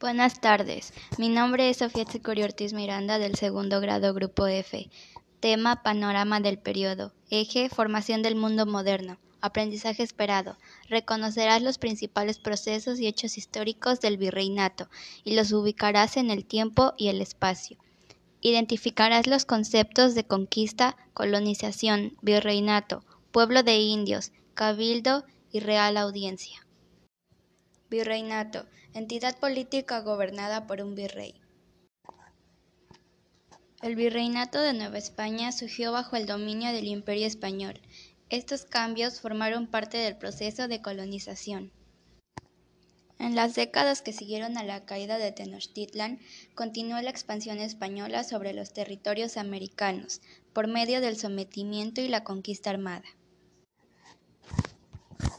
Buenas tardes, mi nombre es Sofía Tsecurí Ortiz Miranda del segundo grado Grupo F. Tema Panorama del periodo. Eje Formación del mundo moderno. Aprendizaje esperado. Reconocerás los principales procesos y hechos históricos del virreinato y los ubicarás en el tiempo y el espacio. Identificarás los conceptos de conquista, colonización, virreinato, pueblo de indios, cabildo y real audiencia. Virreinato, entidad política gobernada por un virrey. El virreinato de Nueva España surgió bajo el dominio del Imperio español. Estos cambios formaron parte del proceso de colonización. En las décadas que siguieron a la caída de Tenochtitlan, continuó la expansión española sobre los territorios americanos, por medio del sometimiento y la conquista armada.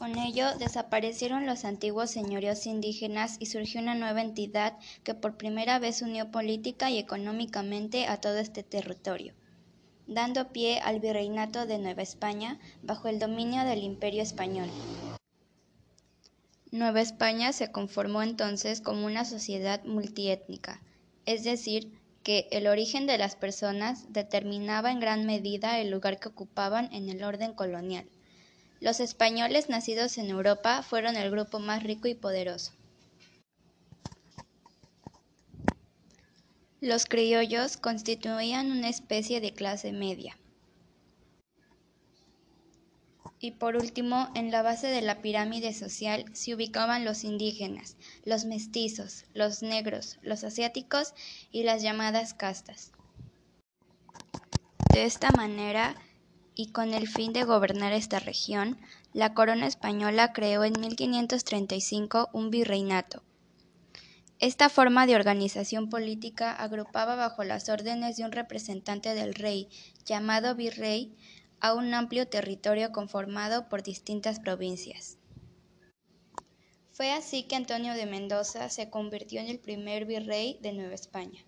Con ello desaparecieron los antiguos señoríos indígenas y surgió una nueva entidad que por primera vez unió política y económicamente a todo este territorio, dando pie al virreinato de Nueva España bajo el dominio del Imperio español. Nueva España se conformó entonces como una sociedad multiétnica, es decir, que el origen de las personas determinaba en gran medida el lugar que ocupaban en el orden colonial. Los españoles nacidos en Europa fueron el grupo más rico y poderoso. Los criollos constituían una especie de clase media. Y por último, en la base de la pirámide social se ubicaban los indígenas, los mestizos, los negros, los asiáticos y las llamadas castas. De esta manera, y con el fin de gobernar esta región, la corona española creó en 1535 un virreinato. Esta forma de organización política agrupaba bajo las órdenes de un representante del rey, llamado virrey, a un amplio territorio conformado por distintas provincias. Fue así que Antonio de Mendoza se convirtió en el primer virrey de Nueva España.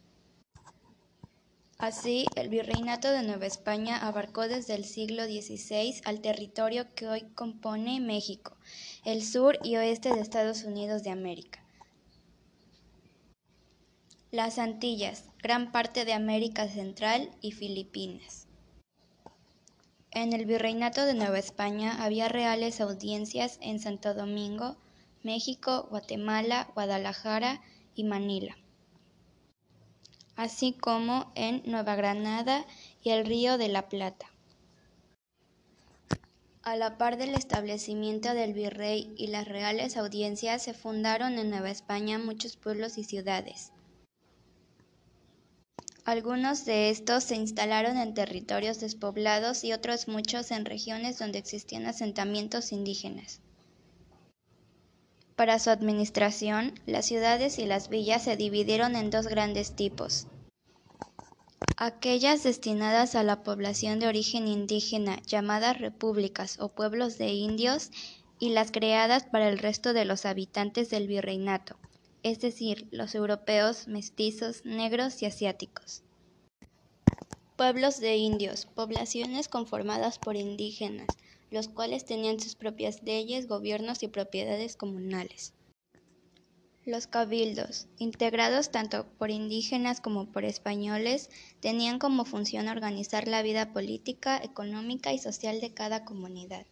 Así, el Virreinato de Nueva España abarcó desde el siglo XVI al territorio que hoy compone México, el sur y oeste de Estados Unidos de América. Las Antillas, gran parte de América Central y Filipinas. En el Virreinato de Nueva España había reales audiencias en Santo Domingo, México, Guatemala, Guadalajara y Manila así como en Nueva Granada y el Río de la Plata. A la par del establecimiento del virrey y las reales audiencias se fundaron en Nueva España muchos pueblos y ciudades. Algunos de estos se instalaron en territorios despoblados y otros muchos en regiones donde existían asentamientos indígenas. Para su administración, las ciudades y las villas se dividieron en dos grandes tipos. Aquellas destinadas a la población de origen indígena, llamadas repúblicas o pueblos de indios, y las creadas para el resto de los habitantes del virreinato, es decir, los europeos, mestizos, negros y asiáticos. Pueblos de indios, poblaciones conformadas por indígenas, los cuales tenían sus propias leyes, gobiernos y propiedades comunales. Los cabildos, integrados tanto por indígenas como por españoles, tenían como función organizar la vida política, económica y social de cada comunidad.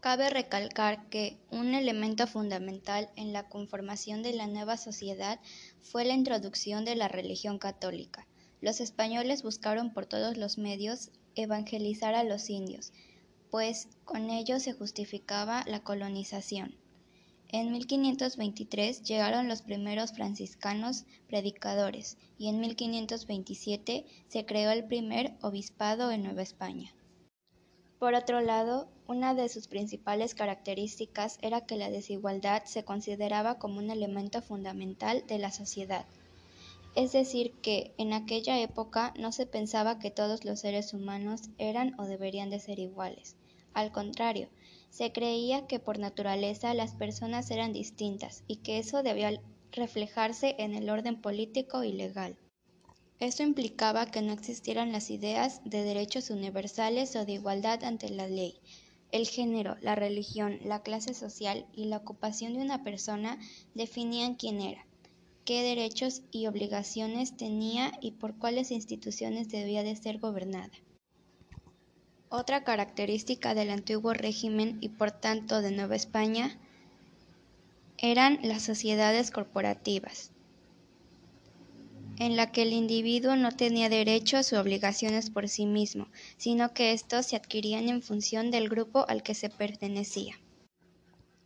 Cabe recalcar que un elemento fundamental en la conformación de la nueva sociedad fue la introducción de la religión católica. Los españoles buscaron por todos los medios evangelizar a los indios, pues con ello se justificaba la colonización. En 1523 llegaron los primeros franciscanos predicadores y en 1527 se creó el primer obispado en Nueva España. Por otro lado, una de sus principales características era que la desigualdad se consideraba como un elemento fundamental de la sociedad. Es decir, que en aquella época no se pensaba que todos los seres humanos eran o deberían de ser iguales. Al contrario, se creía que por naturaleza las personas eran distintas y que eso debía reflejarse en el orden político y legal. Esto implicaba que no existieran las ideas de derechos universales o de igualdad ante la ley. El género, la religión, la clase social y la ocupación de una persona definían quién era. Qué derechos y obligaciones tenía y por cuáles instituciones debía de ser gobernada. Otra característica del antiguo régimen y por tanto de Nueva España eran las sociedades corporativas, en la que el individuo no tenía derechos u obligaciones por sí mismo, sino que estos se adquirían en función del grupo al que se pertenecía.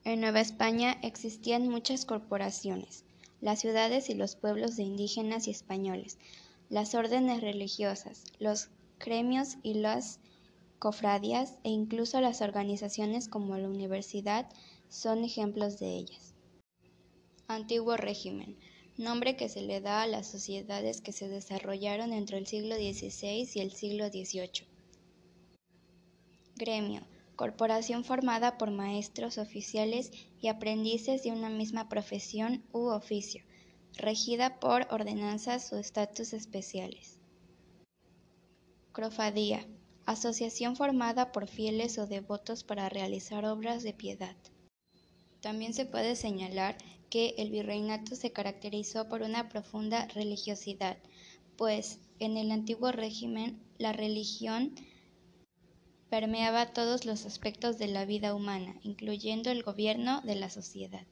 En Nueva España existían muchas corporaciones, las ciudades y los pueblos de indígenas y españoles, las órdenes religiosas, los gremios y las cofradías e incluso las organizaciones como la universidad son ejemplos de ellas. Antiguo régimen nombre que se le da a las sociedades que se desarrollaron entre el siglo XVI y el siglo XVIII. Gremio, corporación formada por maestros, oficiales y aprendices de una misma profesión u oficio, regida por ordenanzas o estatus especiales. Crofadía, asociación formada por fieles o devotos para realizar obras de piedad. También se puede señalar que el virreinato se caracterizó por una profunda religiosidad, pues en el antiguo régimen la religión permeaba todos los aspectos de la vida humana, incluyendo el gobierno de la sociedad.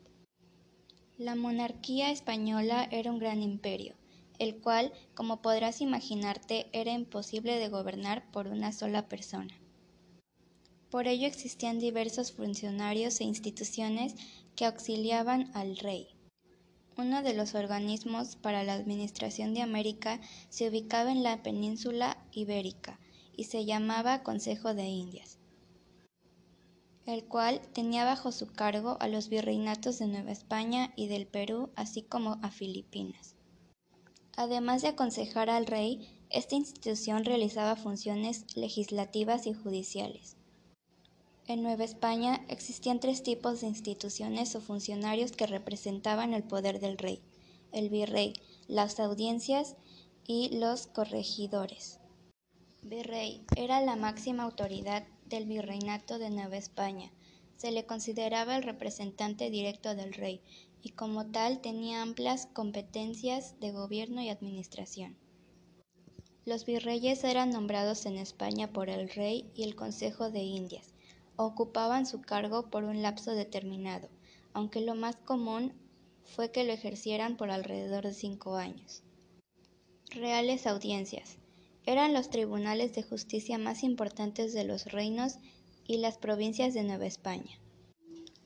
La monarquía española era un gran imperio, el cual, como podrás imaginarte, era imposible de gobernar por una sola persona. Por ello existían diversos funcionarios e instituciones que auxiliaban al rey. Uno de los organismos para la administración de América se ubicaba en la península ibérica y se llamaba Consejo de Indias, el cual tenía bajo su cargo a los virreinatos de Nueva España y del Perú, así como a Filipinas. Además de aconsejar al rey, esta institución realizaba funciones legislativas y judiciales. En Nueva España existían tres tipos de instituciones o funcionarios que representaban el poder del rey, el virrey, las audiencias y los corregidores. Virrey era la máxima autoridad del virreinato de Nueva España. Se le consideraba el representante directo del rey y como tal tenía amplias competencias de gobierno y administración. Los virreyes eran nombrados en España por el rey y el Consejo de Indias, ocupaban su cargo por un lapso determinado, aunque lo más común fue que lo ejercieran por alrededor de cinco años. Reales audiencias. Eran los tribunales de justicia más importantes de los reinos y las provincias de Nueva España.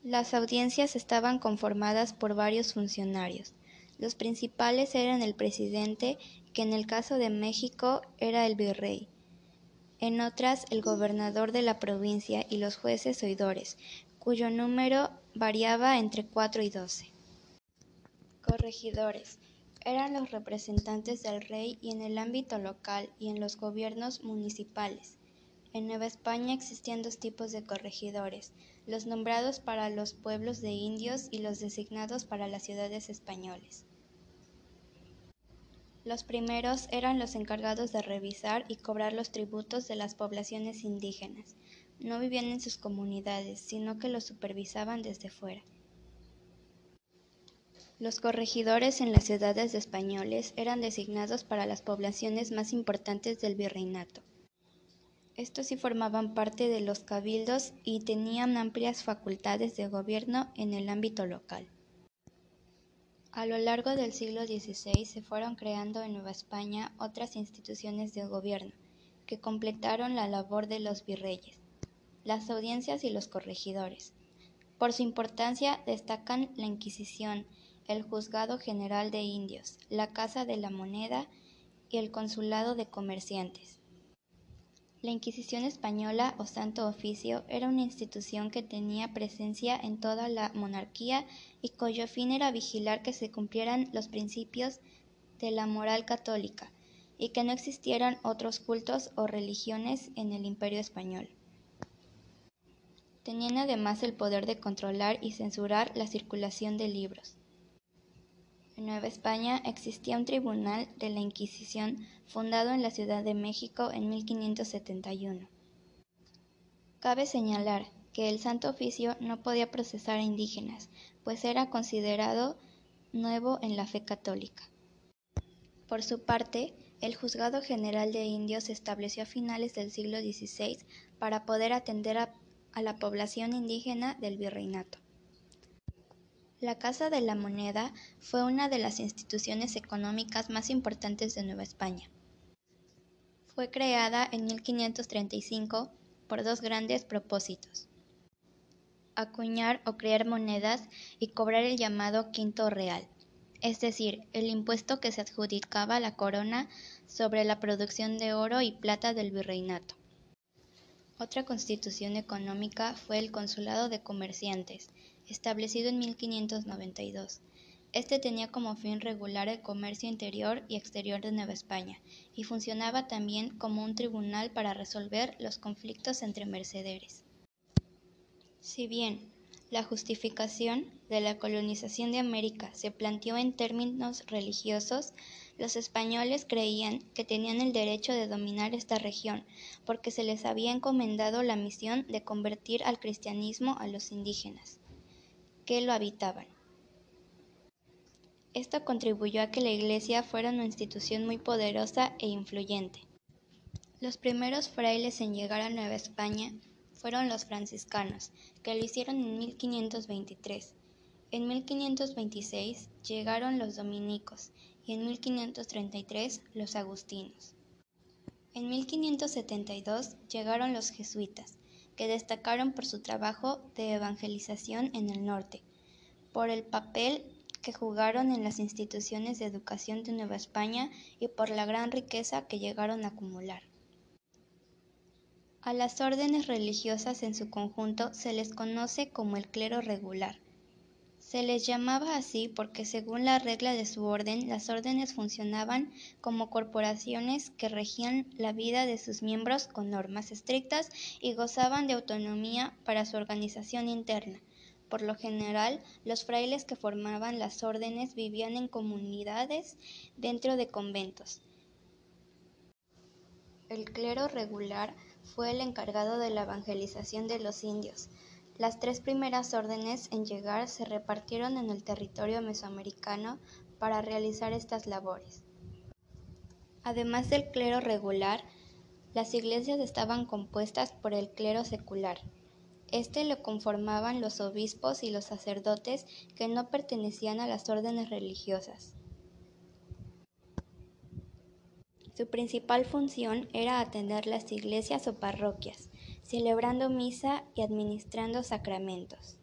Las audiencias estaban conformadas por varios funcionarios. Los principales eran el presidente, que en el caso de México era el virrey, en otras el gobernador de la provincia y los jueces oidores, cuyo número variaba entre cuatro y doce. Corregidores eran los representantes del rey y en el ámbito local y en los gobiernos municipales. En Nueva España existían dos tipos de corregidores, los nombrados para los pueblos de indios y los designados para las ciudades españoles. Los primeros eran los encargados de revisar y cobrar los tributos de las poblaciones indígenas. No vivían en sus comunidades, sino que los supervisaban desde fuera. Los corregidores en las ciudades españoles eran designados para las poblaciones más importantes del virreinato. Estos sí formaban parte de los cabildos y tenían amplias facultades de gobierno en el ámbito local. A lo largo del siglo XVI se fueron creando en Nueva España otras instituciones de gobierno, que completaron la labor de los virreyes, las audiencias y los corregidores. Por su importancia destacan la Inquisición, el Juzgado General de Indios, la Casa de la Moneda y el Consulado de Comerciantes. La Inquisición española o Santo Oficio era una institución que tenía presencia en toda la monarquía y cuyo fin era vigilar que se cumplieran los principios de la moral católica y que no existieran otros cultos o religiones en el imperio español. Tenían además el poder de controlar y censurar la circulación de libros. En Nueva España existía un tribunal de la Inquisición fundado en la Ciudad de México en 1571. Cabe señalar que el Santo Oficio no podía procesar a indígenas, pues era considerado nuevo en la fe católica. Por su parte, el Juzgado General de Indios se estableció a finales del siglo XVI para poder atender a, a la población indígena del virreinato. La Casa de la Moneda fue una de las instituciones económicas más importantes de Nueva España. Fue creada en 1535 por dos grandes propósitos: acuñar o crear monedas y cobrar el llamado quinto real, es decir, el impuesto que se adjudicaba a la corona sobre la producción de oro y plata del virreinato. Otra constitución económica fue el Consulado de Comerciantes, establecido en 1592. Este tenía como fin regular el comercio interior y exterior de Nueva España y funcionaba también como un tribunal para resolver los conflictos entre mercaderes. Si bien la justificación de la colonización de América se planteó en términos religiosos, los españoles creían que tenían el derecho de dominar esta región porque se les había encomendado la misión de convertir al cristianismo a los indígenas que lo habitaban. Esto contribuyó a que la Iglesia fuera una institución muy poderosa e influyente. Los primeros frailes en llegar a Nueva España fueron los franciscanos, que lo hicieron en 1523. En 1526 llegaron los dominicos y en 1533 los agustinos. En 1572 llegaron los jesuitas que destacaron por su trabajo de evangelización en el norte, por el papel que jugaron en las instituciones de educación de Nueva España y por la gran riqueza que llegaron a acumular. A las órdenes religiosas en su conjunto se les conoce como el clero regular. Se les llamaba así porque según la regla de su orden, las órdenes funcionaban como corporaciones que regían la vida de sus miembros con normas estrictas y gozaban de autonomía para su organización interna. Por lo general, los frailes que formaban las órdenes vivían en comunidades dentro de conventos. El clero regular fue el encargado de la evangelización de los indios, las tres primeras órdenes en llegar se repartieron en el territorio mesoamericano para realizar estas labores. Además del clero regular, las iglesias estaban compuestas por el clero secular. Este lo conformaban los obispos y los sacerdotes que no pertenecían a las órdenes religiosas. Su principal función era atender las iglesias o parroquias, celebrando misa y administrando sacramentos.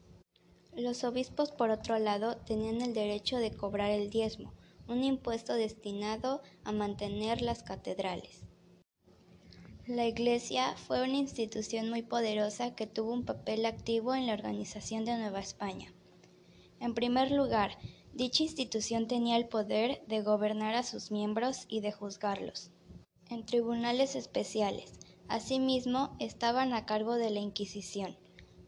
Los obispos, por otro lado, tenían el derecho de cobrar el diezmo, un impuesto destinado a mantener las catedrales. La Iglesia fue una institución muy poderosa que tuvo un papel activo en la organización de Nueva España. En primer lugar, dicha institución tenía el poder de gobernar a sus miembros y de juzgarlos en tribunales especiales, Asimismo, estaban a cargo de la Inquisición,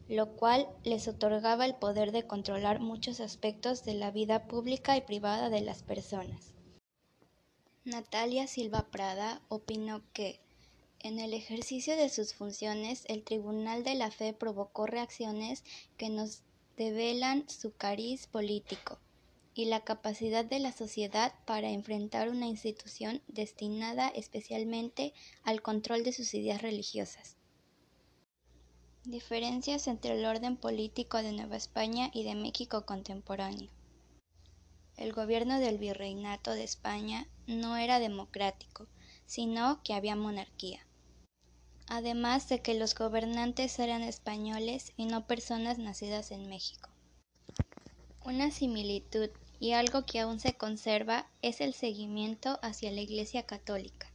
lo cual les otorgaba el poder de controlar muchos aspectos de la vida pública y privada de las personas. Natalia Silva Prada opinó que, en el ejercicio de sus funciones, el Tribunal de la Fe provocó reacciones que nos develan su cariz político y la capacidad de la sociedad para enfrentar una institución destinada especialmente al control de sus ideas religiosas. Diferencias entre el orden político de Nueva España y de México contemporáneo. El gobierno del virreinato de España no era democrático, sino que había monarquía. Además de que los gobernantes eran españoles y no personas nacidas en México. Una similitud y algo que aún se conserva es el seguimiento hacia la Iglesia católica.